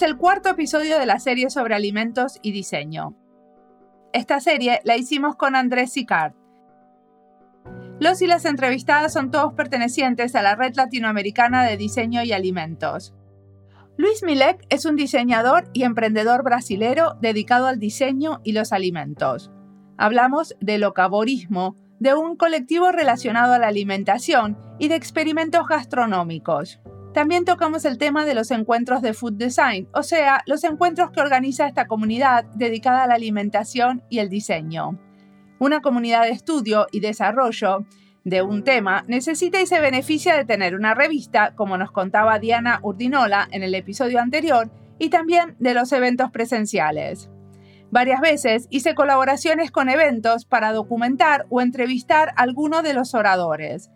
Es el cuarto episodio de la serie sobre alimentos y diseño. Esta serie la hicimos con Andrés Sicard. Los y las entrevistadas son todos pertenecientes a la Red Latinoamericana de Diseño y Alimentos. Luis Milek es un diseñador y emprendedor brasilero dedicado al diseño y los alimentos. Hablamos de locaborismo, de un colectivo relacionado a la alimentación y de experimentos gastronómicos. También tocamos el tema de los encuentros de food design, o sea, los encuentros que organiza esta comunidad dedicada a la alimentación y el diseño. Una comunidad de estudio y desarrollo de un tema necesita y se beneficia de tener una revista, como nos contaba Diana Urdinola en el episodio anterior, y también de los eventos presenciales. Varias veces hice colaboraciones con eventos para documentar o entrevistar a alguno de los oradores.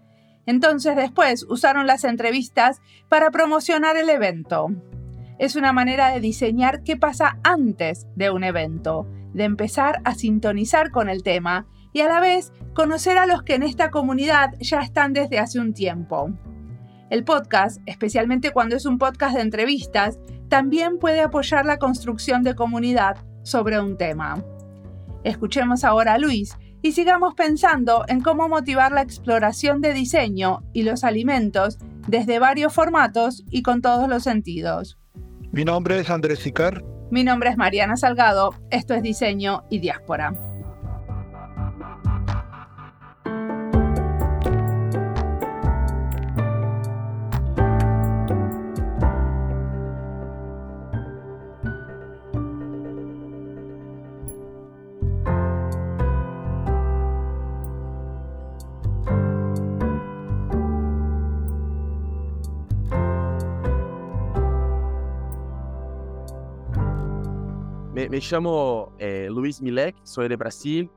Entonces después usaron las entrevistas para promocionar el evento. Es una manera de diseñar qué pasa antes de un evento, de empezar a sintonizar con el tema y a la vez conocer a los que en esta comunidad ya están desde hace un tiempo. El podcast, especialmente cuando es un podcast de entrevistas, también puede apoyar la construcción de comunidad sobre un tema. Escuchemos ahora a Luis y sigamos pensando en cómo motivar la exploración de diseño y los alimentos desde varios formatos y con todos los sentidos. Mi nombre es Andrés Sicar. Mi nombre es Mariana Salgado. Esto es Diseño y Diáspora. Me llamo eh, Luis Milek, soy de Brasil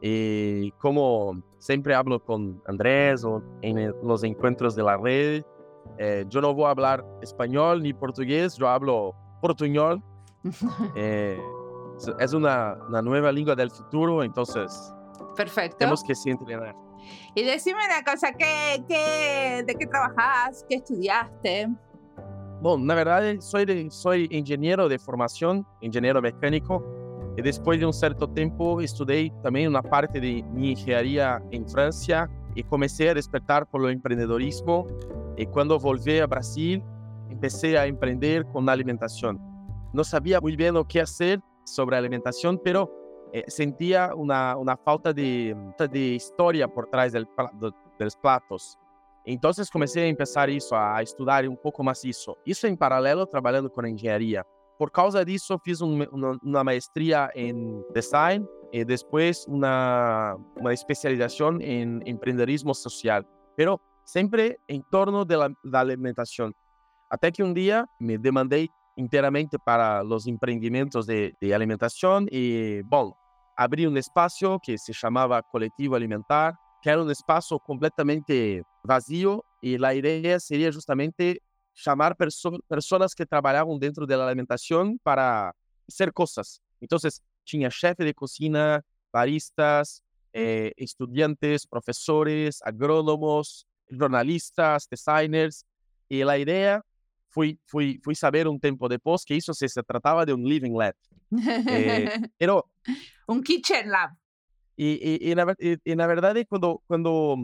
y como siempre hablo con Andrés o en los encuentros de la red, eh, yo no voy a hablar español ni portugués, yo hablo portuñol. Eh, es una, una, nueva lengua del futuro, entonces Perfecto. tenemos que sí entrenar. Y decime una cosa, ¿qué, qué, ¿de qué trabajas? ¿Qué estudiaste? Bom, na verdade, sou, de, sou engenheiro de formação, engenheiro mecânico, e depois de um certo tempo estudei também uma parte de engenharia em França e comecei a despertar pelo empreendedorismo. E quando voltei a Brasil, comecei a empreender com alimentação. Não sabia muito bem o que fazer sobre a alimentação, pero eh, sentia uma, uma falta de, de história por trás del, do, dos pratos. Então, comecei a empezar isso, a estudar um pouco mais isso. Isso em paralelo, trabalhando com engenharia. Por causa disso, fiz um, uma, uma maestria em design e depois uma, uma especialização em empreendedorismo social. Pero sempre em torno da, da alimentação. Até que um dia me demandei inteiramente para os empreendimentos de, de alimentação e, bom, abri um espaço que se chamava Coletivo Alimentar, que era um espaço completamente vazio e a ideia seria justamente chamar perso pessoas que trabalhavam dentro da alimentação para ser coisas. Então, tinha chefe de cozinha, baristas, eh, estudantes, professores, agrônomos, jornalistas, designers, e a ideia foi, foi, foi saber um tempo depois que isso se, se tratava de um living lab. Eh, pero, un kitchen lab. Y, y, y, na, y, y, na, verdade, quando, quando,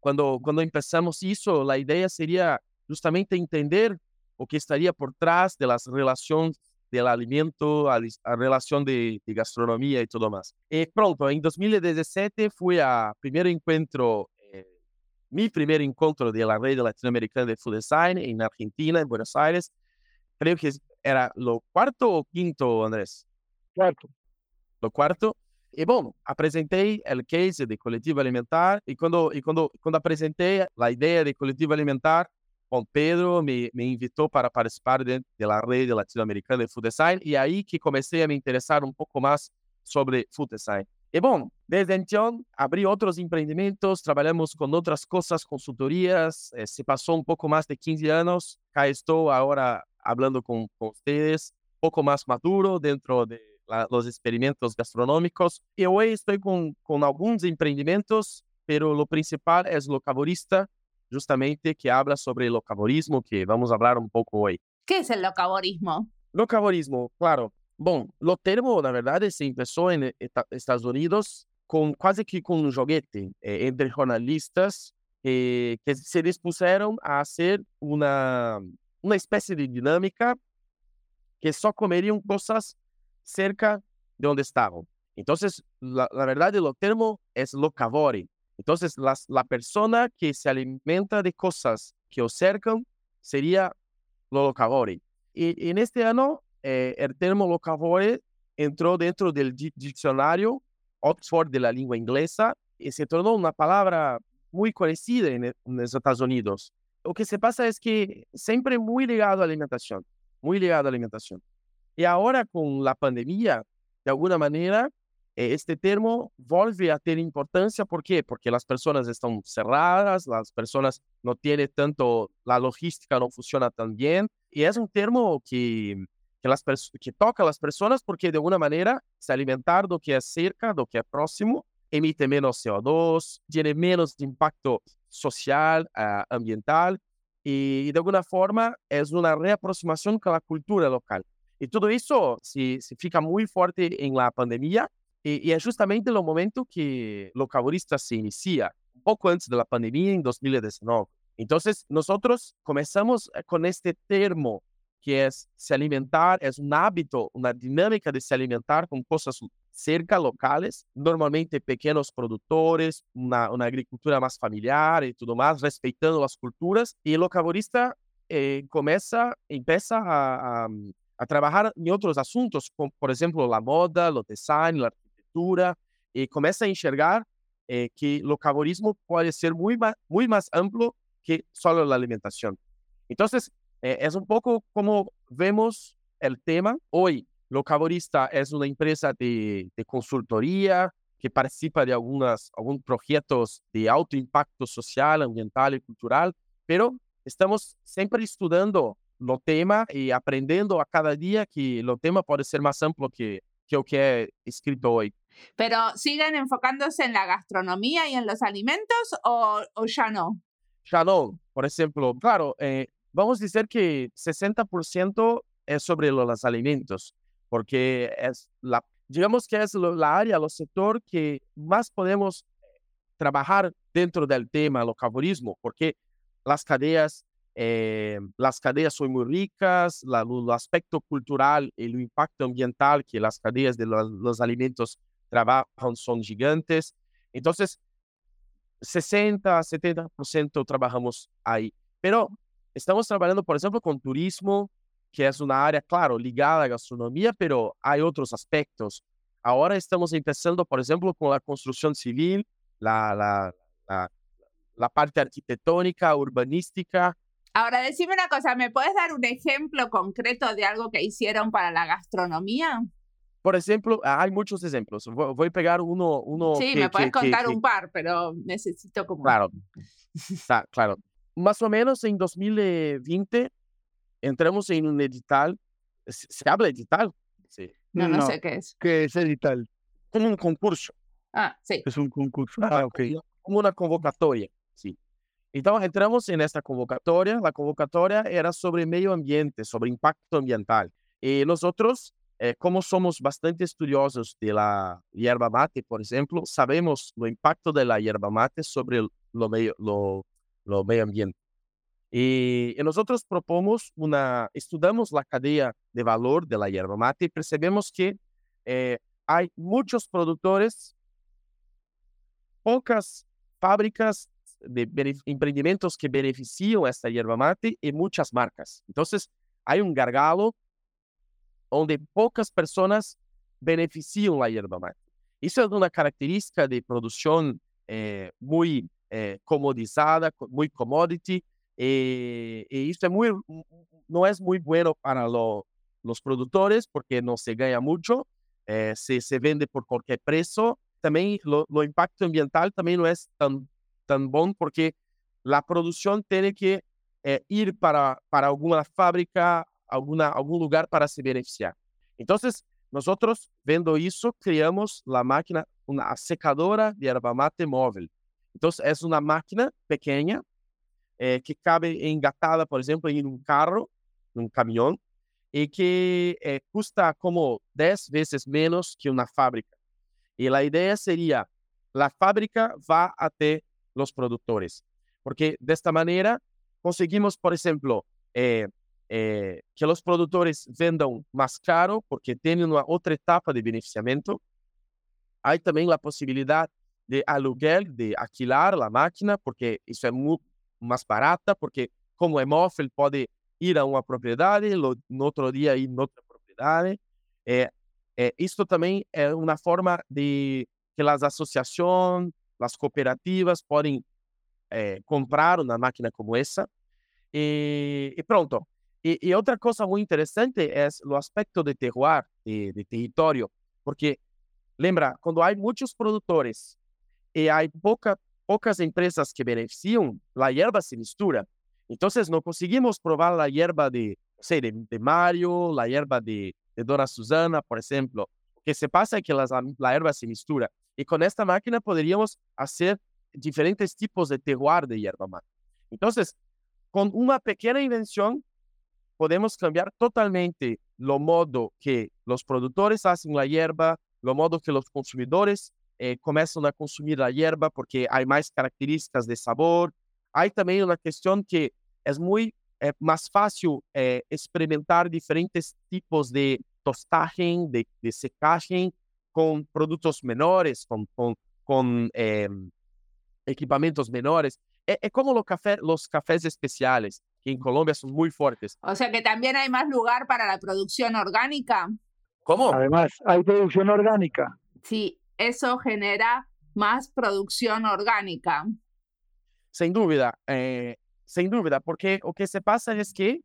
quando, quando empezamos isso, a ideia seria justamente entender o que estaria por trás das relações do alimento, a, a relação de, de, gastronomia e tudo mais. E pronto, em 2017 fui a primeiro encontro, eh, meu primeiro encontro da rede latino-americana de food design em Argentina, em Buenos Aires. Creio que era o quarto ou quinto, Andrés? Quarto. O quarto. E bom, apresentei o case de coletivo alimentar e quando e quando quando apresentei a ideia de coletivo alimentar, Bom, Pedro me, me invitou para participar de, da rede latino-americana de food design e aí que comecei a me interessar um pouco mais sobre food design. E bom, desde então abri outros empreendimentos, trabalhamos com outras coisas, consultorias, eh, se passou um pouco mais de 15 anos, cá estou agora falando com, com vocês, pouco mais maduro dentro de los experimentos gastronómicos. Y hoy estoy con, con algunos emprendimientos, pero lo principal es locaborista, justamente que habla sobre el locaborismo, que vamos a hablar un poco hoy. ¿Qué es el locaborismo? Locavorismo, claro. Bom, o termo, na verdade, se começou em Estados Unidos com quase que com um joguete eh, entre jornalistas eh, que se dispuseram a ser uma uma espécie de dinâmica que só comeriam coisas cerca de onde estavam. Então, la, la verdad, el termo es locavore. Entonces, la, la persona que se alimenta de cosas que o cercan sería lo locavore. Y en este año, eh, el termo locavore entró dentro del diccionario Oxford de la lengua inglesa y se tornó una palabra muy conocida en, en los Estados Unidos. Lo que se pasa es que siempre muy ligado a alimentación, muy ligado a alimentación. Y ahora con la pandemia, de alguna manera, eh, este termo vuelve a tener importancia. ¿Por qué? Porque las personas están cerradas, las personas no tienen tanto, la logística no funciona tan bien. Y es un termo que, que, las que toca a las personas porque de alguna manera se alimentar lo que es cerca, lo que es próximo, emite menos CO2, tiene menos impacto social, uh, ambiental y de alguna forma es una reaproximación con la cultura local. Y todo eso se, se fica muy fuerte en la pandemia y, y, es justamente el momento que Locaborista se inicia, un poco antes de la pandemia en 2019. Entonces, nosotros comenzamos eh, con este termo que es se alimentar, es un hábito, una dinámica de se alimentar con cosas cerca locales, normalmente pequeños productores, una, una agricultura más familiar y todo más, respetando las culturas. Y el locaborista eh, comienza, empieza a, a, a, trabajar en otros asuntos, como por ejemplo la moda, el design, la y comienza a enxergar eh, que el locaborismo puede ser muy más, muy más amplio que solo la alimentación. Entonces, eh, es un poco como vemos el tema hoy. Locaborista es una empresa de, de consultoría que participa de algunas, algunos proyectos de alto impacto social, ambiental y cultural, pero estamos siempre estudiando lo tema y aprendiendo a cada día que lo tema puede ser más amplio que, que lo que he escrito hoy. ¿Pero siguen enfocándose en la gastronomía y en los alimentos o, o ya no? Ya no. Por ejemplo, claro, eh, vamos a decir que 60% es sobre los alimentos, porque es la, digamos que es la área, el sector que más podemos trabajar dentro del tema locaborismo, porque las cadenas, eh, las cadenas son muy ricas, la, el aspecto cultural y el impacto ambiental que las cadenas de los, alimentos trabajan son gigantes. Entonces, 60, 70% trabajamos ahí. Pero estamos trabajando, por ejemplo, con turismo, que es una área, claro, ligada a gastronomía, pero hay otros aspectos. Ahora estamos empezando, por ejemplo, con la construcción civil, la, la parte arquitectónica, urbanística. Ahora, decime una cosa, ¿me puedes dar un ejemplo concreto de algo que hicieron para la gastronomía? Por ejemplo, hay muchos ejemplos. Voy a pegar uno. uno sí, que, me puedes que, contar que, un par, pero necesito como. Claro, está, claro. Más o menos en 2020 entramos en un edital. ¿Se, habla edital? Sí. No, no, no, sé qué es. ¿Qué es edital? Como un concurso. Ah, sí. Es un concurso. Ah, ok. Como una convocatoria, Entonces entramos en esta convocatoria. La convocatoria era sobre medio ambiente, sobre impacto ambiental. Y nosotros eh, como somos bastante estudiosos de la hierba mate, por ejemplo, sabemos el impacto de la hierba mate sobre lo medio, lo, lo medio ambiente. Y, y, nosotros proponemos una, estudiamos la cadena de valor de la hierba mate y percebemos que eh, hay muchos productores, pocas fábricas de emprendimientos que benefician esta hierba mate y muchas marcas. Entonces, hay un gargalo onde poucas pessoas beneficiam a yerba mate. Isso é uma característica de produção eh, muito eh, comodizada, muito commodity, e, e, isso é muito, não é muito bueno para lo, os produtores, porque não se ganha muito, eh, se se vende por qualquer preço. Também o impacto ambiental também não é tão, tão bom, porque a produção tem que ir para, para alguma fábrica alguna, algún lugar para se beneficiar. Entonces, nosotros, viendo eso, creamos la máquina, una secadora de yerba mate móvil. Entonces, es una máquina pequeña eh, que cabe engatada, por ejemplo, en un carro, en un camión, y que eh, cuesta como 10 veces menos que una fábrica. Y la idea sería, la fábrica va a ter los productores, porque de esta manera conseguimos, por ejemplo, eh, eh, que los productores vendan más caro porque tienen una otra etapa de beneficiamiento. Hay también la posibilidad de aluguel, de alquilar la máquina, porque eso es muy más barata, porque como móvil puede ir a uma propriedade, no outro dia ir em outra propriedade. É, é, isto também é uma forma de que as associações, as cooperativas podem é, comprar uma máquina como essa. E, e pronto. E, e, outra coisa muito interessante é o aspecto de terroir, de, de porque lembra, quando há muitos produtores e há pouca, poucas empresas que beneficiam, a erva se mistura. Entonces no conseguimos probar la hierba de, sé, de, de Mario, la hierba de, de, Dona Susana, por ejemplo. Lo que se pasa es que las, la hierba se mistura. Y con esta máquina podríamos hacer diferentes tipos de terroir de hierba mate. Entonces, con una pequeña invención, podemos cambiar totalmente lo modo que los productores hacen la hierba, lo modo que los consumidores eh, comienzan a consumir la hierba porque hay más características de sabor. Hay también una cuestión que é muito é mais fácil é, experimentar diferentes tipos de tostagem, de, secagem, com produtos menores, com, com, com é, equipamentos menores. É, é como os café, os cafés especiais, que em Colômbia são muito fortes. O sea que também há mais lugar para a produção orgânica. Como? Además, há produção orgânica. Sí, eso genera más producción orgánica. Sin duda. Eh, sem dúvida, porque o que se passa é que,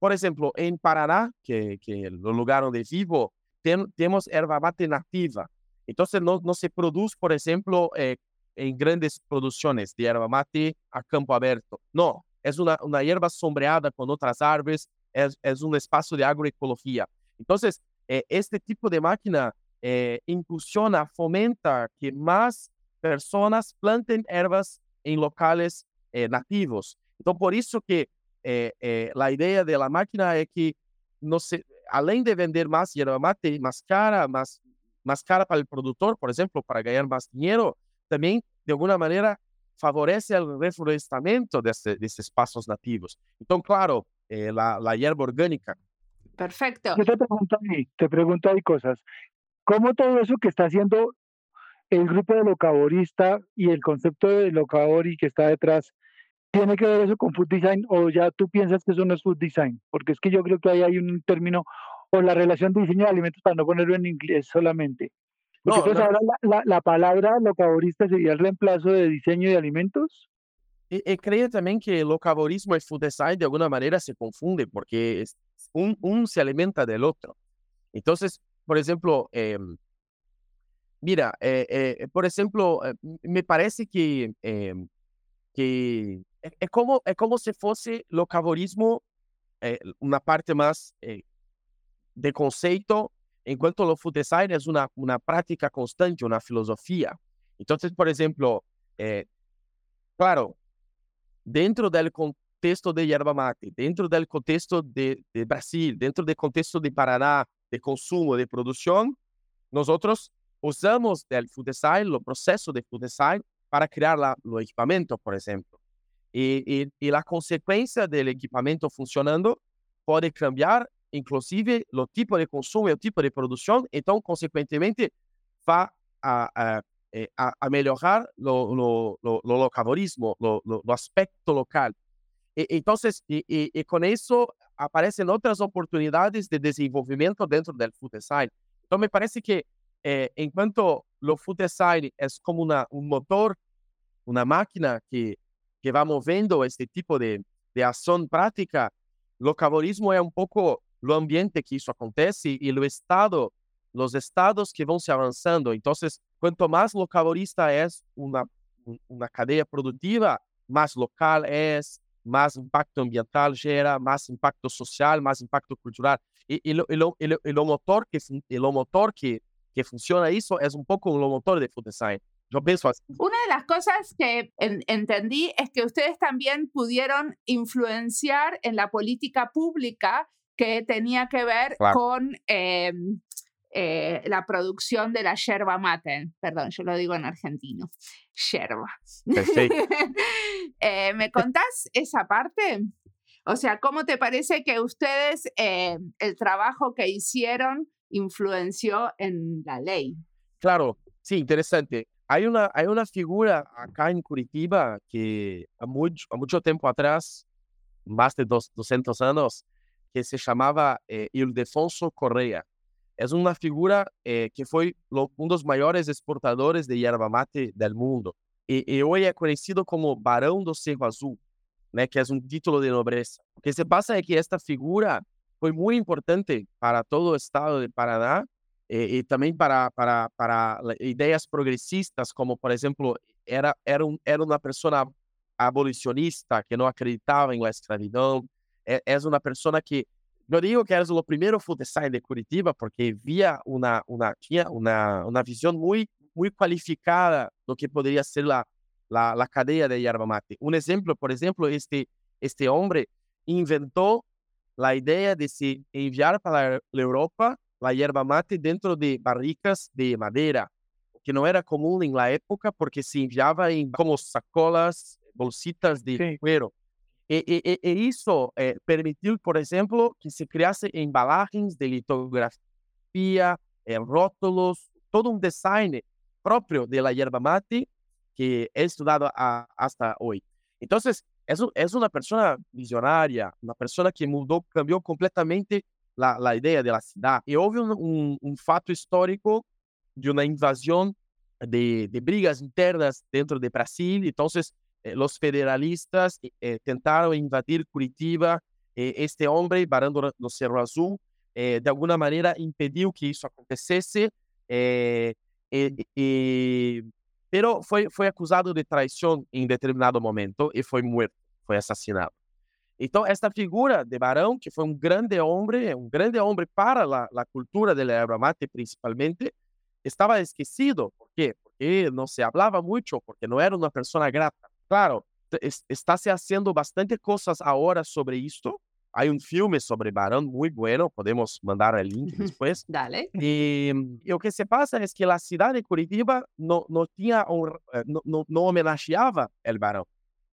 por exemplo, em Paraná, que, que o lugar onde vivo, tem, temos erva mate nativa. Então, não, não se produz, por exemplo, eh, em grandes produções de erva mate a campo aberto. Não, é uma, uma erva sombreada com outras árvores, é, é um espaço de agroecologia. Então, eh, este tipo de máquina eh, impulsiona, fomenta que mais pessoas plantem ervas em locais eh, nativos. Então, por isso que é, é, a ideia da máquina é que, não se, além de vender mais yerba mate, mais cara, mais, mais cara para o produtor, por exemplo, para ganhar mais dinheiro, também, de alguma maneira, favorece o reflorestamento desse, desses espaços nativos. Então, claro, eh, a, a hierba orgânica. Perfecto. Yo te pregunto ahí, te pregunto ahí cosas. ¿Cómo todo eso que está haciendo el grupo de locaborista y el concepto de locabori que está detrás ¿Tiene que ver eso con food design o ya tú piensas que eso no es food design? Porque es que yo creo que ahí hay un término, o la relación de diseño de alimentos para no ponerlo en inglés solamente. Porque no, entonces no. ahora la, la, la, palabra locaborista sería el reemplazo de diseño de alimentos. Y, y creo también que locaborismo y food design de alguna manera se confunde porque un, un se alimenta del otro. Entonces, por ejemplo, eh, mira, eh, eh, por ejemplo, me parece que, que é, como, é como se fosse locavorismo é, uma parte mais é, de conceito, enquanto o food design é uma, uma prática constante, uma filosofia. Então, por exemplo, é, claro, dentro do contexto de yerba mate, dentro do contexto de, de Brasil, dentro do contexto de Paraná, de consumo, de produção, nós usamos o food design, o processo de food design, para criar o equipamento, por exemplo. E, e, e a consequência do equipamento funcionando pode cambiar, inclusive, o tipo de consumo e o tipo de produção, então, consequentemente, vai a, eh, a, a melhorar o locavorismo, o aspecto local. E, então, e, e, com isso, aparecem outras oportunidades de desenvolvimento dentro do food design. Então, me parece que, eh, enquanto o food design é como uma, um motor, uma máquina que que va moviendo este tipo de, de acción práctica, lo caborismo es un poco lo ambiente que eso acontece y el estado, los estados que van se avanzando. Entonces, cuanto más lo es una, una cadena productiva, más local es, más impacto ambiental gera, más impacto social, más impacto cultural. Y, y, lo, y, lo, y, lo, lo, motor que, y lo motor que, que funciona eso es un poco lo motor de food design. Yo pienso así. Una de las cosas que en, entendí es que ustedes también pudieron influenciar en la política pública que tenía que ver con em, eh, la producción de la yerba mate. Perdón, yo lo digo en argentino. Yerba. eh, ¿Me contás esa parte? O sea, ¿cómo te parece que ustedes, eh, el trabajo que hicieron, influenció en la ley? Claro, sí, interesante. Hay una, hay una figura acá en Curitiba que a mucho, a mucho tiempo atrás, más de dos, 200 años, que se llamaba eh, Ildefonso Correa. Es una figura eh, que fue uno de los mayores exportadores de yerba mate del mundo. Y, hoy es conocido como Barão do Cerro Azul, né, que es un título de nobreza. Lo que se pasa es que esta figura fue muy importante para todo el estado de Paraná eh, y también para, para, para ideas progresistas, como por ejemplo, era, era, un, era una persona abolicionista que no acreditaba en la esclavitud, é, uma pessoa que não digo que eres o primeiro food design de Curitiba, porque via uma, uma, tinha uma, uma visão muito, muito qualificada do que poderia ser a, a, a cadeia de yerba mate. Um exemplo, por exemplo, este, este homem inventou a ideia de se enviar para a Europa a yerba mate dentro de barricas de madeira, que não era comum na época, porque se enviava em como sacolas, bolsitas de Sim. cuero. E, e, e isso é, permitiu, por exemplo, que se criasse embalagens de litografia, é, rótulos, todo um design próprio da yerba mate que é estudado a, hasta hoje. Então, é, é uma pessoa visionária, uma pessoa que mudou, cambiou completamente a, a ideia da cidade. E houve um, um, um, fato histórico de uma invasão de, de brigas internas dentro do Brasil. Então, Eh, los federalistas eh, tentaron invadir Curitiba. Eh, este hombre, Barão do Cerro Azul, de alguna manera impediu que isso acontecesse, pero foi, foi acusado de traição em determinado momento e foi morto, foi assassinado. Então, esta figura de Barão, que foi um grande homem, um grande homem para a, a cultura da erva mate, principalmente, estava esquecido. Por quê? Porque não se falava muito, porque não era uma pessoa grata. Claro, está se haciendo bastante cosas ahora sobre esto. Hay un filme sobre Barão muy bueno, podemos mandar el link después. Dale. Y, y, lo que se pasa es que la ciudad de Curitiba no, no, tenía, eh, no, no, no homenageaba el Barão,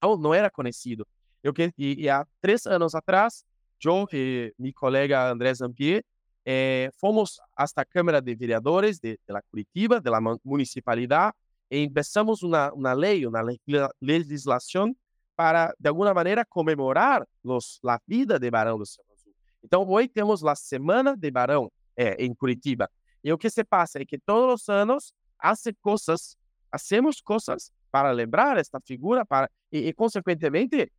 no era conocido. Eu e, e há três anos atrás, eu e meu colega André Zampier eh, fomos hasta a Câmara de Vereadores de, de la Curitiba, de la municipalidade, empezamos una, una ley, una legislación para, de alguna manera, comemorar los, la vida de Barão do Cerro Azul. Então, hoje temos a Semana de Barão é, em Curitiba. E o que se passa é que todos os anos hace coisas, coisas para lembrar esta figura para, e, e consequentemente,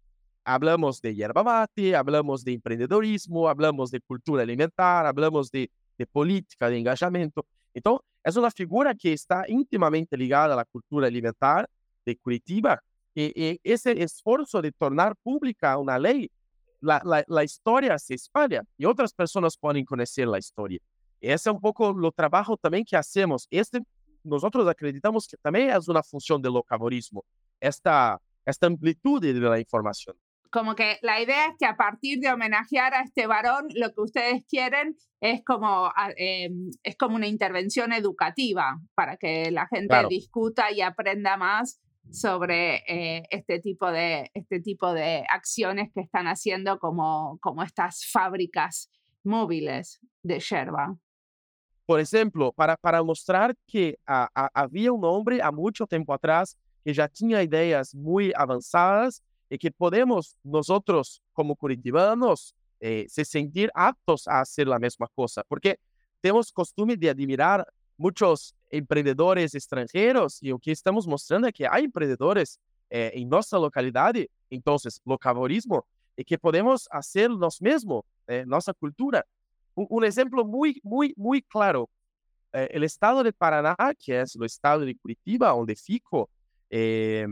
hablamos de yerba mate, hablamos de empreendedorismo, hablamos de cultura alimentar, hablamos de, de política, de engajamento. Então, é uma figura que está intimamente ligada à cultura alimentar de Curitiba e, e esse esforço de tornar pública uma lei, a história se espalha e outras pessoas podem conhecer a história. Esse é um pouco o trabalho também que hacemos. Este, acreditamos que também é uma função do locavorismo, esta, esta amplitude da informação. Como que la idea es que a partir de homenajear a este varón, lo que ustedes quieren es como, ah, em, es como una intervención educativa para que la gente discuta y aprenda más sobre eh, este, tipo de, este tipo de acciones que están haciendo como, como estas fábricas móviles de yerba. Por ejemplo, para, para mostrar que había un hombre a mucho tiempo atrás que ya tenía ideas muy avanzadas y que podemos nosotros como curitibanos eh, se sentir aptos a hacer la misma cosa, porque tenemos costumbre de admirar muchos emprendedores extranjeros y lo que estamos mostrando es que hay emprendedores eh, en nuestra localidad, entonces, locavorismo, y que podemos hacer los mismos, eh, nuestra cultura. Un, un, ejemplo muy, muy, muy claro, eh, el estado de Paraná, que es el estado de Curitiba, donde fico, eh,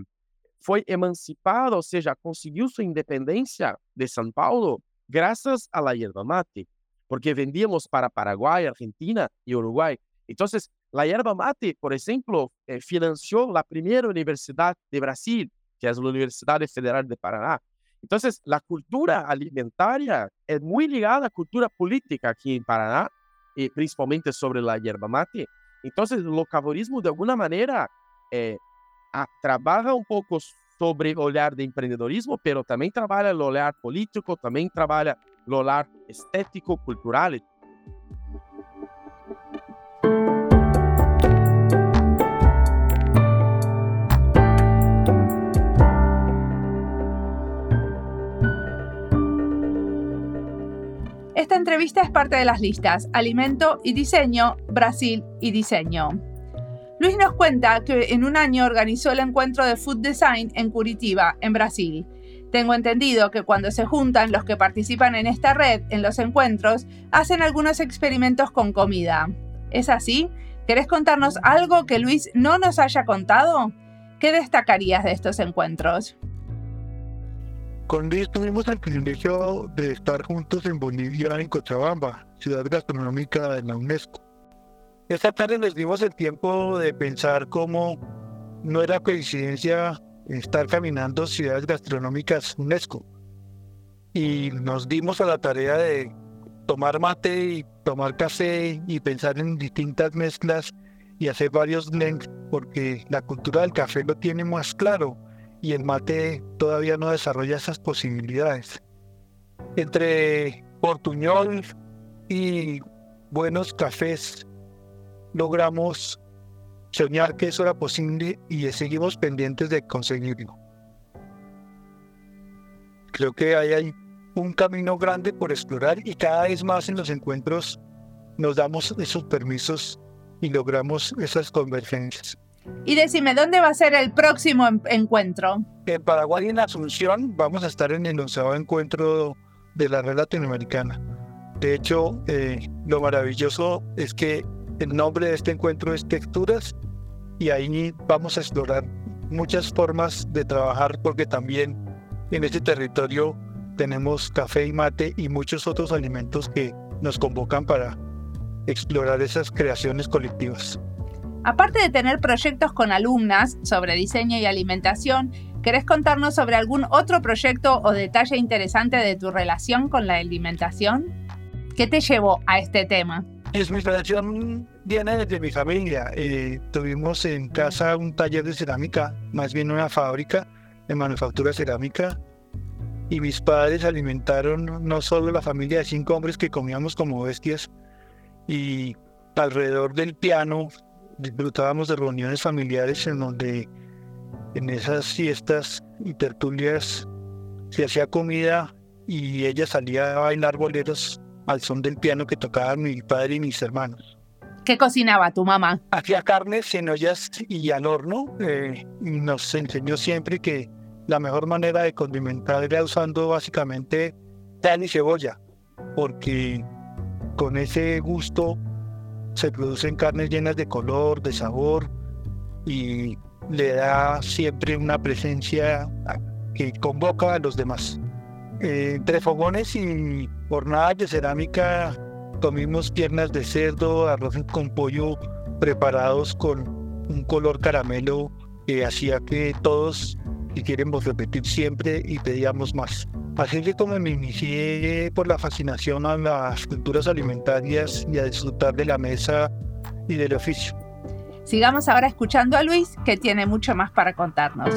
foi emancipado, ou seja, conseguiu sua independência de São Paulo graças à yerba mate, porque vendíamos para Paraguai, Argentina e Uruguai. Então, a yerba mate, por exemplo, eh, financiou a primeira universidade de Brasil, que é a Universidade Federal de Paraná. Entonces, la cultura alimentaria es muy ligada a la cultura política aquí en Paraná, y principalmente sobre la yerba mate. Entonces, el locaborismo, de alguna manera, eh, trabaja un poco sobre olhar de empreendedorismo, pero también trabaja el olhar político, también trabaja el olhar estético, cultural. Esta entrevista es parte de las listas Alimento y Diseño, Brasil y Diseño. Luis nos cuenta que en un año organizó el encuentro de Food Design en Curitiba, en Brasil. Tengo entendido que cuando se juntan los que participan en esta red en los encuentros, hacen algunos experimentos con comida. ¿Es así? ¿Querés contarnos algo que Luis no nos haya contado? ¿Qué destacarías de estos encuentros? Con Luis tuvimos el privilegio de estar juntos en Bolivia, en Cochabamba, ciudad gastronómica de la UNESCO. Esta tarde nos dimos el tiempo de pensar cómo no era coincidencia estar caminando ciudades gastronómicas UNESCO. Y nos dimos a la tarea de tomar mate y tomar café y pensar en distintas mezclas y hacer varios blends, porque la cultura del café lo tiene más claro y el mate todavía no desarrolla esas posibilidades. Entre portuñol y buenos cafés logramos soñar que eso era posible y seguimos pendientes de conseguirlo. Creo que ahí hay un camino grande por explorar y cada vez más en los encuentros nos damos esos permisos y logramos esas convergencias. Y decime, ¿dónde va a ser el próximo encuentro? En Paraguay, en Asunción, vamos a estar en el onceavo encuentro de la red latinoamericana. De hecho, eh, lo maravilloso es que el nombre de este encuentro es Texturas y ahí vamos a explorar muchas formas de trabajar porque también en este territorio tenemos café y mate y muchos otros alimentos que nos convocan para explorar esas creaciones colectivas. Aparte de tener proyectos con alumnas sobre diseño y alimentación, ¿querés contarnos sobre algún otro proyecto o detalle interesante de tu relación con la alimentación? ¿Qué te llevó a este tema? Es mi relación viene desde mi familia. Eh, tuvimos en casa un taller de cerámica, más bien una fábrica de manufactura cerámica. Y mis padres alimentaron no solo la familia de cinco hombres que comíamos como bestias, y alrededor del piano disfrutábamos de reuniones familiares en donde en esas fiestas y tertulias se hacía comida y ella salía a bailar boleros al son del piano que tocaban mi padre y mis hermanos. ¿Qué cocinaba tu mamá? Hacía carnes en ollas y al horno. Eh, nos enseñó siempre que la mejor manera de condimentar era usando básicamente sal y cebolla, porque con ese gusto se producen carnes llenas de color, de sabor y le da siempre una presencia que convoca a los demás. Eh, entre fogones y jornadas de cerámica comimos piernas de cerdo, arroz con pollo preparados con un color caramelo que hacía que todos quisiéramos repetir siempre y pedíamos más. Así que como me inicié por la fascinación a las culturas alimentarias y a disfrutar de la mesa y del oficio. Sigamos ahora escuchando a Luis, que tiene mucho más para contarnos.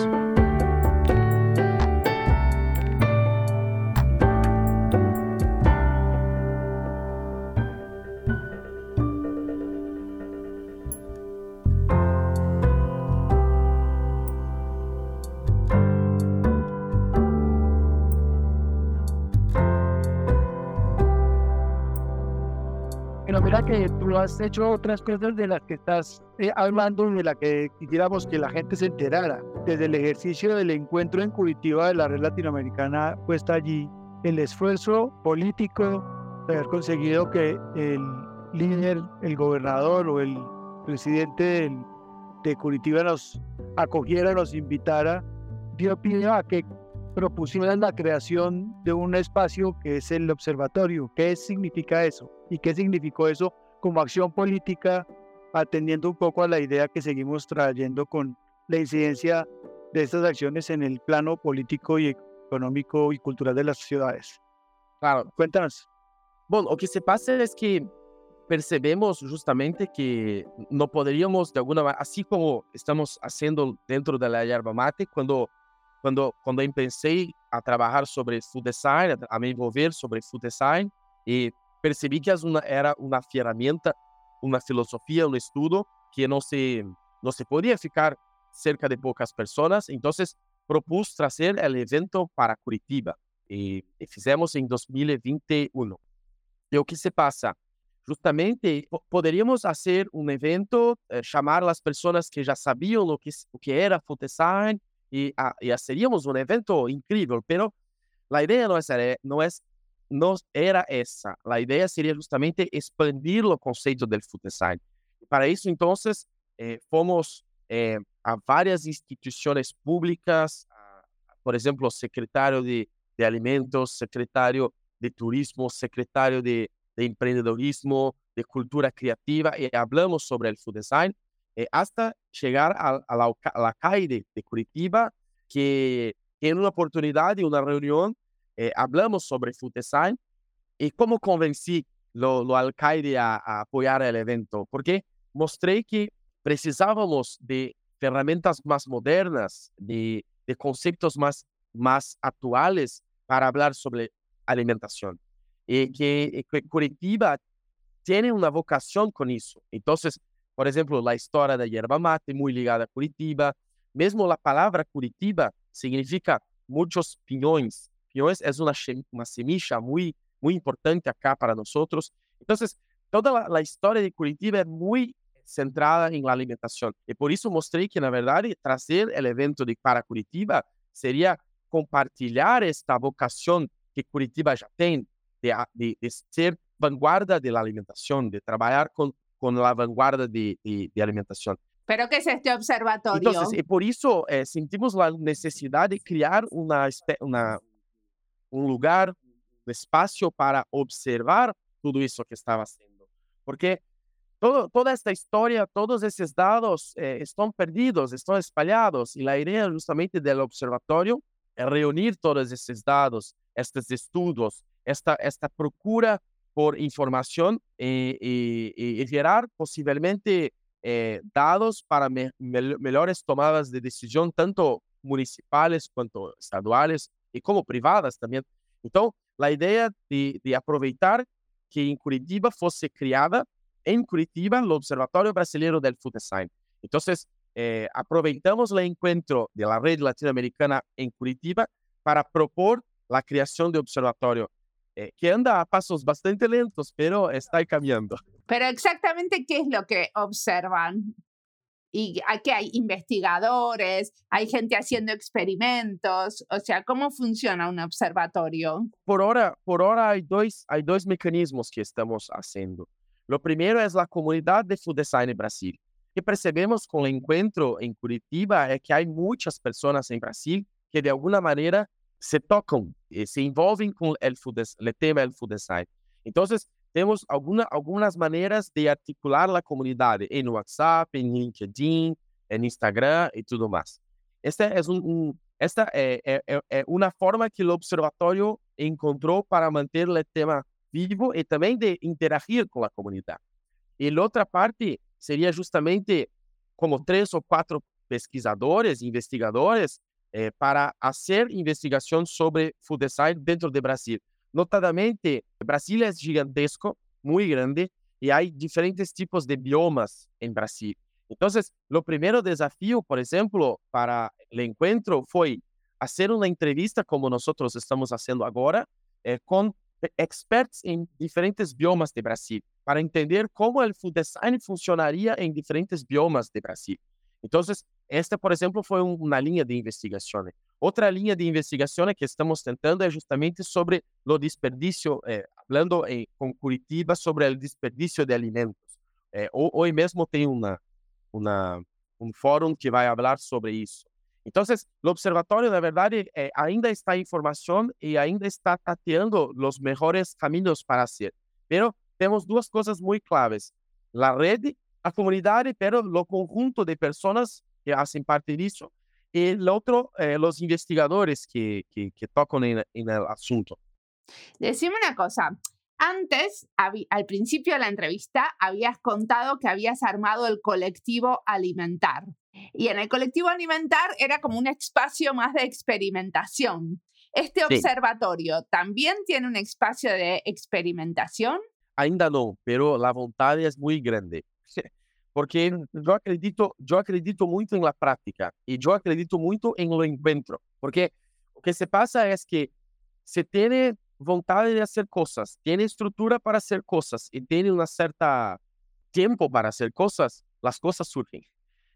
Has hecho otras cosas de las que estás eh, hablando y de las que quisiéramos que la gente se enterara. Desde el ejercicio del encuentro en Curitiba de la red latinoamericana puesta allí, el esfuerzo político de haber conseguido que el líder, el gobernador o el presidente de Curitiba nos acogiera, nos invitara, dio pie a que propusieran la creación de un espacio que es el observatorio. ¿Qué significa eso? ¿Y qué significó eso como acción política, atendiendo un poco a la idea que seguimos trayendo con la incidencia de estas acciones en el plano político y, económico y cultural de las ciudades. Claro. Cuéntanos. Bueno, lo que se pasa es que percebemos justamente que no podríamos de alguna manera, así como estamos haciendo dentro de la yerba mate, cuando, cuando, cuando empecé a trabajar sobre food design, a me envolver sobre food design, y percebí que una, era una herramienta, una filosofía, un estudio que no se, no se podía ficar cerca de pocas personas, entonces propuse traer el evento para Curitiba, y, y fizemos en 2021. E o que se passa? Justamente, poderíamos fazer um evento, eh, chamar as pessoas que já sabiam o que, que era food design e, ah, e evento incrível, pero a ideia não, é, não, é, não era essa. A ideia seria justamente expandir o conceito do food design. Para isso, então, eh, fomos eh, a várias instituições públicas, por exemplo, o secretário de, de Alimentos, secretário de turismo, secretario de, de emprendedorismo, de cultura creativa, y hablamos sobre el food design, eh, hasta llegar a, la, a, la, calle de, Curitiba, que en una oportunidad, y una reunión, eh, hablamos sobre food design y cómo convencí lo, lo alcalde a, apoyar el evento, porque mostré que precisábamos de herramientas más modernas, de, conceptos más, más actuales para hablar sobre alimentación. Y que, Curitiba tiene una vocación con eso. Entonces, por ejemplo, la historia de yerba mate, muy ligada a Curitiba. Mesmo la palabra Curitiba significa muchos piñones. Es una, una semilla muy, muy importante acá para nosotros. Entonces, toda la, la historia de Curitiba es muy centrada en la alimentación. Y por eso mostré que, na verdade, trazer el evento de para Curitiba sería compartilhar esta vocación que Curitiba já tem de, de, de ser vanguarda da alimentação, de trabalhar com com a vanguarda de, de, de alimentação. Pero que é este observatório? Então, e por isso eh, sentimos a necessidade de criar uma, uma um lugar, um espaço para observar tudo isso que estava sendo, porque todo, toda esta história, todos esses dados eh, estão perdidos, estão espalhados, e a ideia justamente do observatório é reunir todos esses dados, estos estudios, esta, esta procura por información y, y, y generar posiblemente eh, dados para me, me, mejores tomadas de decisión, tanto municipales cuanto estaduales y como privadas también. Entonces, la idea de, de aproveitar que en Curitiba fosse criada en Curitiba el Observatorio Brasileiro del Food Design. Entonces, eh, aproveitamos el encuentro de la red latinoamericana en Curitiba para propor la creación de observatorio, eh, que anda a pasos bastante lentos, pero está caminando. Pero exactamente qué es lo que observan. Y aquí hay investigadores, hay gente haciendo experimentos, o sea, ¿cómo funciona un observatorio? Por ahora, por ahora hay, dos, hay dos mecanismos que estamos haciendo. Lo primero es la comunidad de Food Design en Brasil. que percebemos con el encuentro en Curitiba es que hay muchas personas en Brasil que de alguna manera se tocam, se envolvem com o, food, o tema do food design. Então, temos alguma, algumas maneiras de articular a comunidade em WhatsApp, em LinkedIn, em Instagram e tudo mais. É, um, um, esta é, é, é uma forma que o observatório encontrou para manter o tema vivo e também de interagir com a comunidade. E outra parte seria justamente como três ou quatro pesquisadores, investigadores, eh, para fazer investigação sobre food design dentro de Brasil. Notadamente, Brasil é gigantesco, muito grande, e há diferentes tipos de biomas em Brasil. Então, o primeiro desafio, por exemplo, para o encontro foi fazer uma entrevista, como nós estamos fazendo agora, eh, com experts em diferentes biomas de Brasil, para entender como o food design funcionaria em diferentes biomas de Brasil. Então, esta, por exemplo, foi uma linha de investigação. Outra linha de investigação que estamos tentando é justamente sobre o desperdício, eh, falando eh, com Curitiba sobre o desperdício de alimentos. Eh, hoje mesmo tem uma, uma, um fórum que vai falar sobre isso. Então, o observatório, na verdade, eh, ainda está em formação e ainda está tateando os melhores caminhos para ser. Mas temos duas coisas muito claves: a rede, a comunidade, pero o conjunto de pessoas que fazem parte disso, y el otro, eh, los investigadores que, que, que tocan en, en, el asunto. Decime una cosa. Antes, al principio de la entrevista, habías contado que habías armado el colectivo Alimentar. Y en el colectivo Alimentar era como un espacio más de experimentación. ¿Este observatorio también tiene un espacio de experimentación? Ainda no, pero la voluntad es muy grande. Porque yo acredito, yo acredito mucho en la práctica y yo acredito mucho en lo encuentro. Porque lo que se pasa es que se tiene voluntad de hacer cosas, tiene estructura para hacer cosas y tiene una cierta tiempo para hacer cosas, las cosas surgen.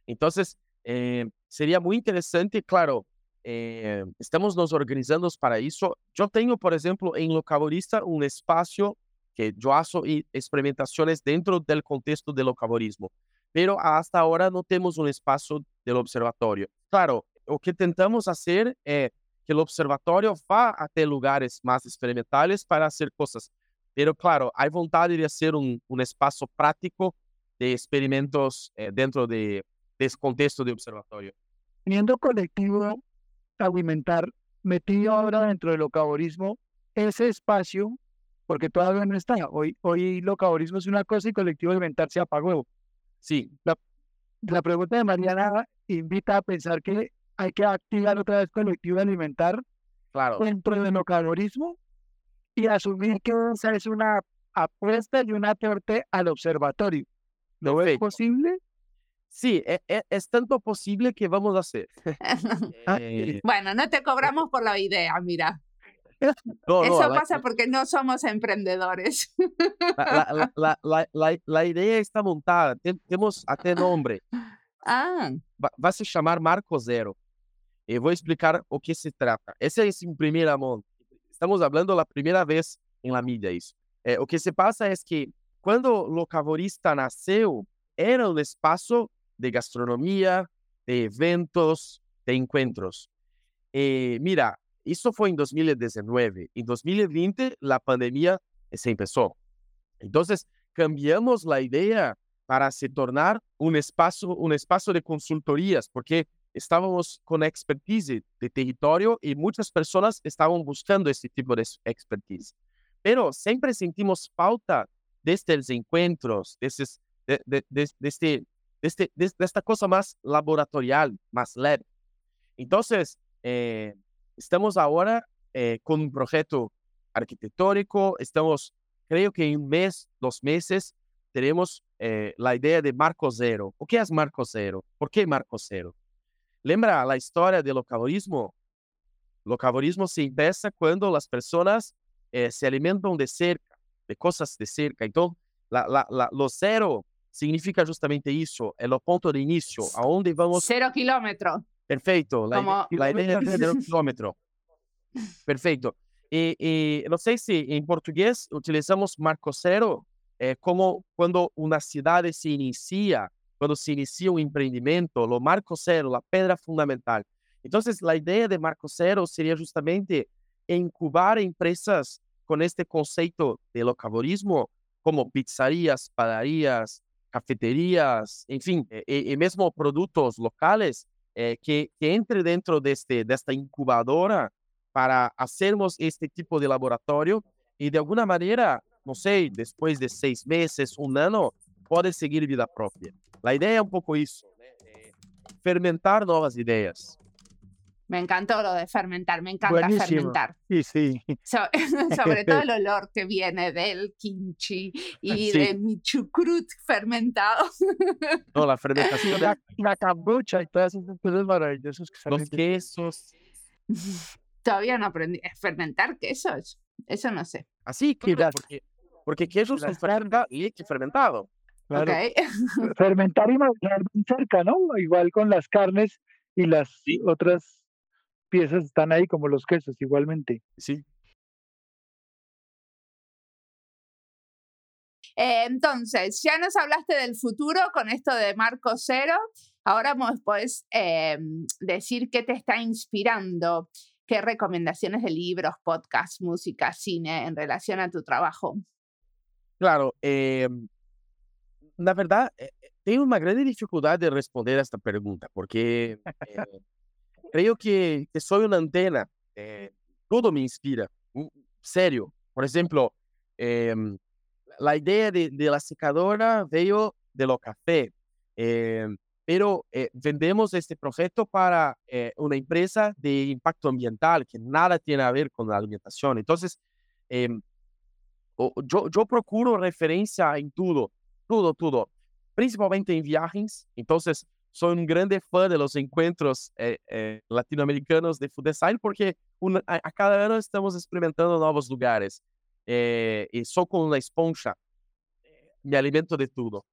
Entonces, eh, sería muy interesante, claro, eh, estamos nos organizando para eso. Yo tengo, por ejemplo, en Locaborista un espacio que yo hago experimentaciones dentro del contexto del locaborismo, pero hasta ahora no tenemos un espacio del observatorio. Claro, lo que intentamos hacer es que el observatorio va a ter lugares más experimentales para hacer cosas. Pero claro, hay voluntad de hacer un, un espacio práctico de experimentos eh, dentro de, de contexto de observatorio. Teniendo colectivo alimentar metido ahora dentro del locaborismo, ese espacio, porque todavía no está, hoy, hoy locaborismo es una cosa y colectivo alimentar se apagó. Sí. La, la pregunta de Mariana invita a pensar que hay que activar otra vez colectivo alimentar claro. dentro del locaborismo y asumir que esa es una apuesta y una torte al observatorio. ¿Lo es posible? Sí, es, e, es, tanto posible que vamos a hacer. Ah, eh, bueno, no te cobramos por la idea, mira. No, Eso no, pasa la, porque no somos emprendedores. La, la, la idea está montada, tenemos até nombre. Ah. Va, va a se chamar Marco Zero. E vou explicar o que se trata. Esse é em primeira mão. Estamos falando a primeira vez em la mídia isso. É, o que se passa é que quando o Locavorista nasceu, era um espaço de gastronomia, de eventos, de encontros. E, mira, isso foi em 2019. Em 2020, a pandemia se começou. Então, cambiamos a ideia para se tornar um espaço, um espaço de consultorias, porque estábamos con expertise de territorio y muchas personas estaban buscando este tipo de expertise. Pero siempre sentimos falta de estos encuentros, de, de, de, de, este, este, de, esta cosa más laboratorial, más leve. Entonces, eh, estamos ahora eh, con un proyecto arquitectónico, estamos, creo que en un mes, dos meses, tenemos eh, la idea de Marco Cero. ¿O qué es Marco Cero? ¿Por qué Marco Cero? Lembra a história do locavorismo? Locavorismo se empieza quando as pessoas eh, se alimentam de cerca, de coisas de cerca. Então, la, la, la, lo zero significa justamente isso, é o ponto de início, aonde vamos... Zero quilômetro. Perfeito, la, Como... la ideia de zero quilômetro. Perfeito. E, e, não sei se em português utilizamos marco zero é, como quando uma cidade se inicia quando se inicia um empreendimento, o marco zero, a pedra fundamental. Então, a ideia de marco zero seria justamente incubar empresas com este conceito de locavorismo, como pizzarias, padarias, cafeterias, enfim, e, e mesmo produtos locais, eh, que, que entre dentro deste, desta incubadora para fazermos este tipo de laboratório e, de alguma maneira, não sei, depois de seis meses, um ano, pode seguir vida própria. A ideia é um pouco isso, né? É fermentar novas ideias. Me encantó lo de fermentar, me encanta Buenísimo. fermentar. Sí, sí. So, sobre todo el olor que viene del kimchi y sí. de mi chucrut fermentado. No, la fermentación. La, la kombucha y todas esas cosas maravillosas que salen. Los quesos. Todavía no aprendí. ¿Fermentar quesos? Eso no sé. Así, claro, porque, porque quesos son fermentados, leche fermentado. Claro. Okay. Fermentar y madurar cerca, ¿no? Igual con las carnes y las sí. otras piezas están ahí como los quesos igualmente. Sí. Eh, entonces, ya nos hablaste del futuro con esto de Marco Cero. Ahora puedes eh, decir qué te está inspirando, qué recomendaciones de libros, podcasts, música, cine en relación a tu trabajo. Claro, eh, na verdade, tenho uma grande dificuldade de responder esta pergunta, porque creo que, que soy una antena. Eh, todo me inspira. Serio. Por ejemplo, em, la idea de, de, la secadora veo de lo café. Em, pero eh, vendemos este proyecto para eh, una empresa de impacto ambiental que nada tiene a ver con la alimentación. Entonces, eh, yo, yo procuro referencia en todo, todo, todo, principalmente en viajes. Entonces, soy un grande fan de los encuentros eh, latinoamericanos de food design porque una, a, a, cada año estamos experimentando nuevos lugares. y soy con una esponja, me alimento de todo.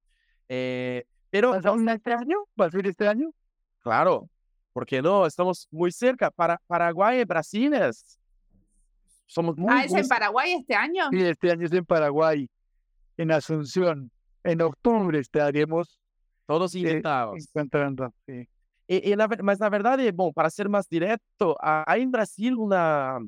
Pero, ¿Vas a un este año? ¿Vas a ir este año? Claro, porque no, estamos muy cerca. Para Paraguay y Brasil es, somos muy... Ah, ¿es en Paraguay este año? Sí, este año es en Paraguay, en Asunción. En octubre estaremos todos invitados. encontrando, sí. Y, y la, mas la verdad, bueno, para ser más directo, hay en Brasil una,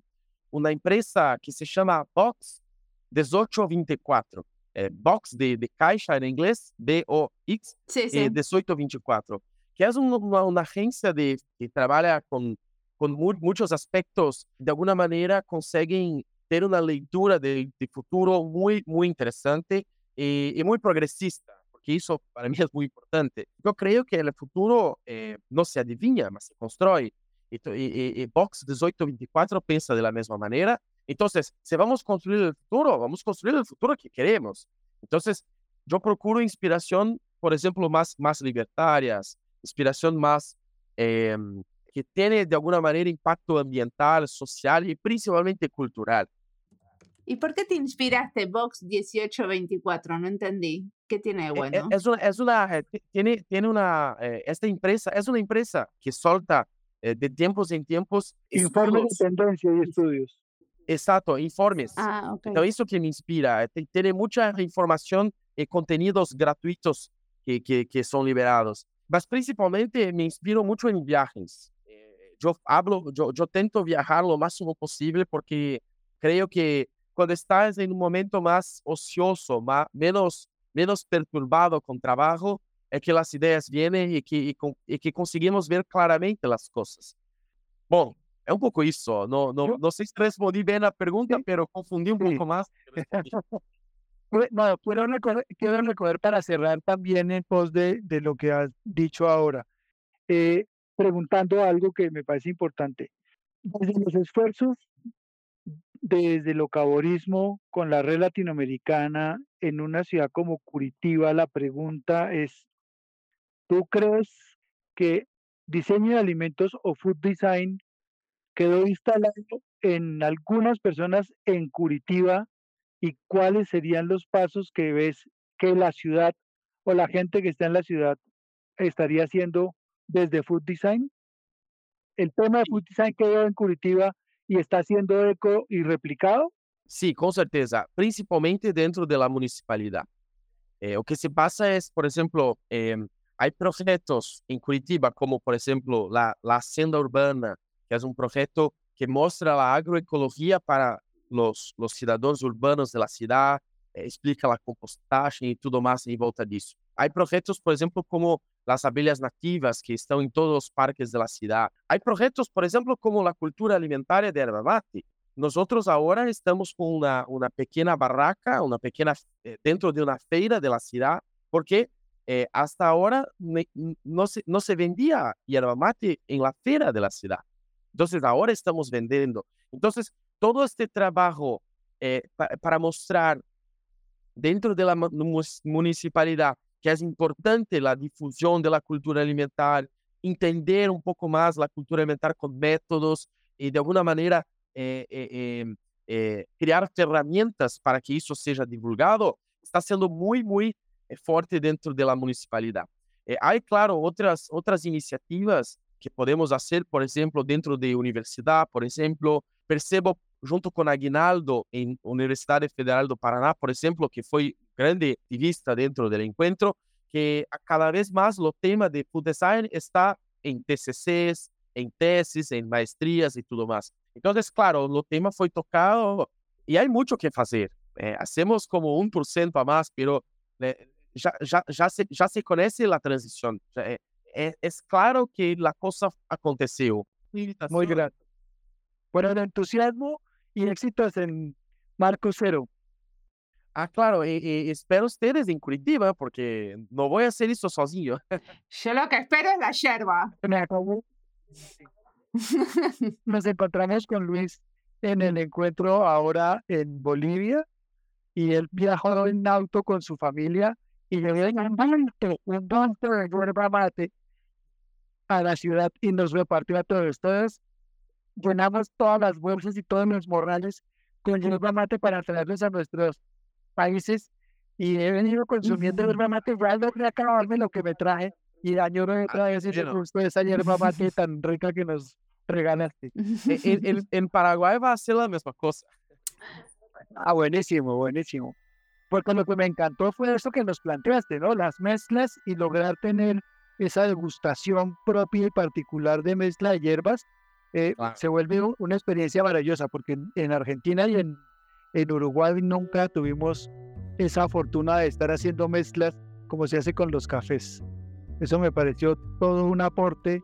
una empresa que se llama Box 1824 é, box de, de, caixa em inglês, B-O-X, sí, sí. Eh, 1824, que é uma, uma agência de, que trabalha com, com muitos aspectos, de alguma maneira conseguem ter uma leitura de, de futuro muito, muito interessante e, e muito progressista, porque isso para mim é muito importante. Eu creio que o futuro eh, não se adivinha, mas se constrói. E, e, e Box 1824 pensa da mesma maneira Entonces, si vamos a construir el futuro, vamos a construir el futuro que queremos. Entonces, yo procuro inspiración, por ejemplo, más, más libertarias, inspiración más eh, que tiene de alguna manera impacto ambiental, social y principalmente cultural. ¿Y por qué te inspiraste Vox 1824? No entendí. ¿Qué tiene de e, e, bueno? Es una, es una eh, tiene, tiene una, eh, esta empresa es una empresa que solta eh, de tiempos en tiempos. Informes de tendencia y estudios. Exato, informes. Ah, okay. Então, isso que me inspira. Ter muita informação e conteúdos gratuitos que, que, que são liberados. Mas, principalmente, me inspiro muito em viagens. Eu, hablo, eu, eu tento viajar o máximo possível porque creio que quando estás em um momento mais ocioso, mais, menos, menos perturbado com trabalho, é que as ideias vêm e que, e, e que conseguimos ver claramente as coisas. Bom, é um pouco isso. Não, não, não sei se respondi bem a pergunta, mas pero confundi um sí. pouco mais. No, quiero recordar, quiero recordar para cerrar también en pos de, de lo que has dicho ahora, eh, preguntando algo que me parece importante. Desde los esfuerzos, desde el caborismo con la red latinoamericana en una ciudad como Curitiba, la pregunta es, ¿tú crees que diseño de alimentos o food design quedó instalado en algunas personas en Curitiba y cuáles serían los pasos que ves que la ciudad o la gente que está en la ciudad estaría haciendo desde Food Design? ¿El tema de Food Design quedó en Curitiba y está siendo eco y replicado? Sí, con certeza, principalmente dentro de la municipalidad. Eh, lo que se pasa es, por ejemplo, eh, hay proyectos en Curitiba, como por ejemplo la, la Hacienda Urbana, que é um projeto que mostra a agroecologia para os, os cidadãos urbanos da cidade, eh, explica a compostagem e tudo mais em volta disso. Há projetos, por exemplo, como as abelhas nativas que estão em todos os parques da cidade. Há projetos, por exemplo, como a cultura alimentar de mate. Nós agora estamos com uma, uma pequena barraca, uma pequena eh, dentro de uma feira da cidade, porque eh, hasta agora não se, não se vendia erva mate em la feira da cidade. Entonces, ahora estamos vendiendo. Entonces, todo este trabajo eh, pa para mostrar dentro de la municipalidad que es importante la difusión de la cultura alimentar, entender un poco más la cultura alimentar con métodos y de alguna manera eh, eh, eh crear herramientas para que eso sea divulgado, está siendo muy, muy eh, fuerte dentro de la municipalidad. Eh, hay, claro, otras, otras iniciativas que podemos fazer, por exemplo, dentro de universidade, por exemplo, percebo junto com Aguinaldo em Universidade Federal do Paraná, por exemplo, que foi grande ativista dentro do encontro, que cada vez mais o tema de food design está em TCCs, em teses, em maestrias e tudo mais. Então, claro, o tema foi tocado e há muito que fazer. Eh, hacemos como 1% a mais, mas eh, já, já, já, se, já se conhece a transição. É, é, é claro que a coisa aconteceu. Muy grato. Bueno, el entusiasmo y éxitos en Marco Cero. Ah, claro, y, espero ustedes en Curitiba porque no voy a hacer eso sozinho. Yo lo que espero es la yerba. Nos encontramos con Luis en el encuentro ahora en Bolivia y él viajó en auto con su familia y le dio un monte de yerba mate a la ciudad y nos repartió a todos. Todos llenamos todas las bolsas y todos los morrales con yerba mate para traerlos a nuestros países y he venido consumiendo yerba mate, voy a acabarme lo que me traje y añoro otra vez esa yerba mate tan rica que nos regalaste. en, en, Paraguay va a ser la misma cosa. Ah, buenísimo, buenísimo. Porque lo que me encantó fue eso que nos planteaste, ¿no? Las mezclas y lograr tener esa degustación propia y particular de mezcla de hierbas eh, se vuelve una experiencia maravillosa porque en Argentina y en, en Uruguay nunca tuvimos esa fortuna de estar haciendo mezclas como se hace con los cafés. Eso me pareció todo un aporte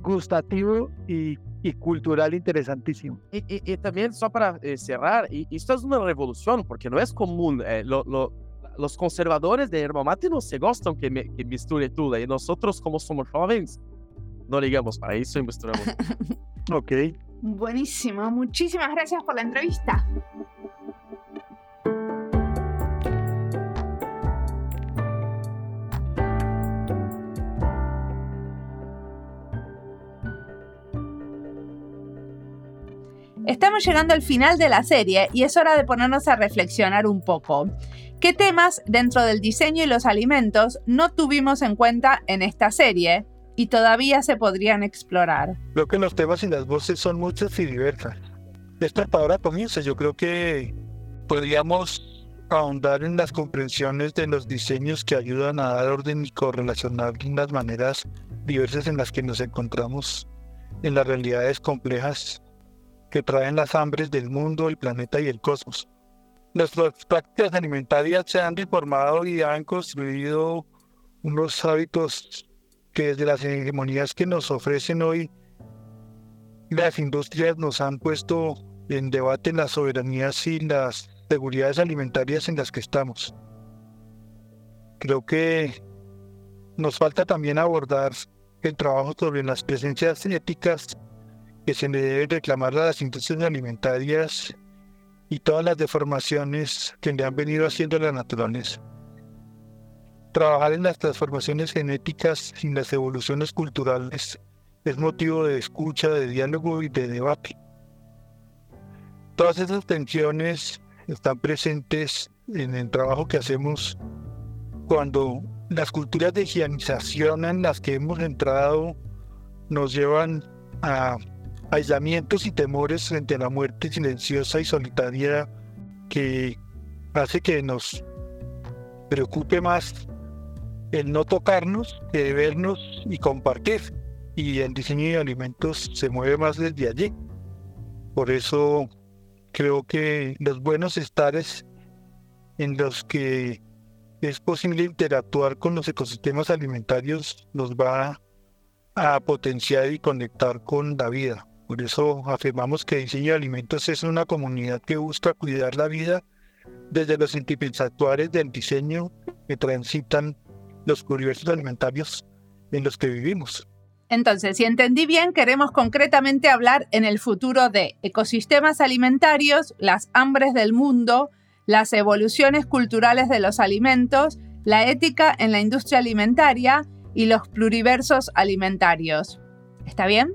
gustativo y, y cultural interesantísimo. Y, y, también, solo para eh, cerrar, y, esto es una revolución porque no es común. Eh, lo, lo, los conservadores de yerba mate no se gustan que, me, que misture todo y nosotros como somos jóvenes no digamos para eso y misturamos. ok. Buenísimo, muchísimas gracias por la entrevista. Estamos llegando al final de la serie y es hora de ponernos a reflexionar un poco. ¿Qué temas dentro del diseño y los alimentos no tuvimos en cuenta en esta serie y todavía se podrían explorar? Creo que los temas y las voces son muchas y diversas. Esta palabra comienza. Yo creo que podríamos ahondar en las comprensiones de los diseños que ayudan a dar orden y correlacionar las maneras diversas en las que nos encontramos en las realidades complejas que traen las hambres del mundo, el planeta y el cosmos. Nuestras prácticas alimentarias se han deformado y han construido unos hábitos que desde las hegemonías que nos ofrecen hoy las industrias nos han puesto en debate las soberanías y las seguridades alimentarias en las que estamos. Creo que nos falta también abordar el trabajo sobre las presencias éticas que se le debe reclamar a las industrias alimentarias y todas las deformaciones que le han venido haciendo la naturaleza. Trabajar en las transformaciones genéticas y las evoluciones culturales es motivo de escucha, de diálogo y de debate. Todas esas tensiones están presentes en el trabajo que hacemos cuando las culturas de higienización en las que hemos entrado nos llevan a aislamientos y temores frente a la muerte silenciosa y solitaria que hace que nos preocupe más el no tocarnos que vernos y compartir. Y el diseño de alimentos se mueve más desde allí. Por eso creo que los buenos estares en los que es posible interactuar con los ecosistemas alimentarios nos va a potenciar y conectar con la vida. Por eso afirmamos que Diseño de Alimentos es una comunidad que busca cuidar la vida desde los sentimientos actuales del diseño que transitan los universos alimentarios en los que vivimos. Entonces, si entendí bien, queremos concretamente hablar en el futuro de ecosistemas alimentarios, las hambres del mundo, las evoluciones culturales de los alimentos, la ética en la industria alimentaria y los pluriversos alimentarios. ¿Está bien?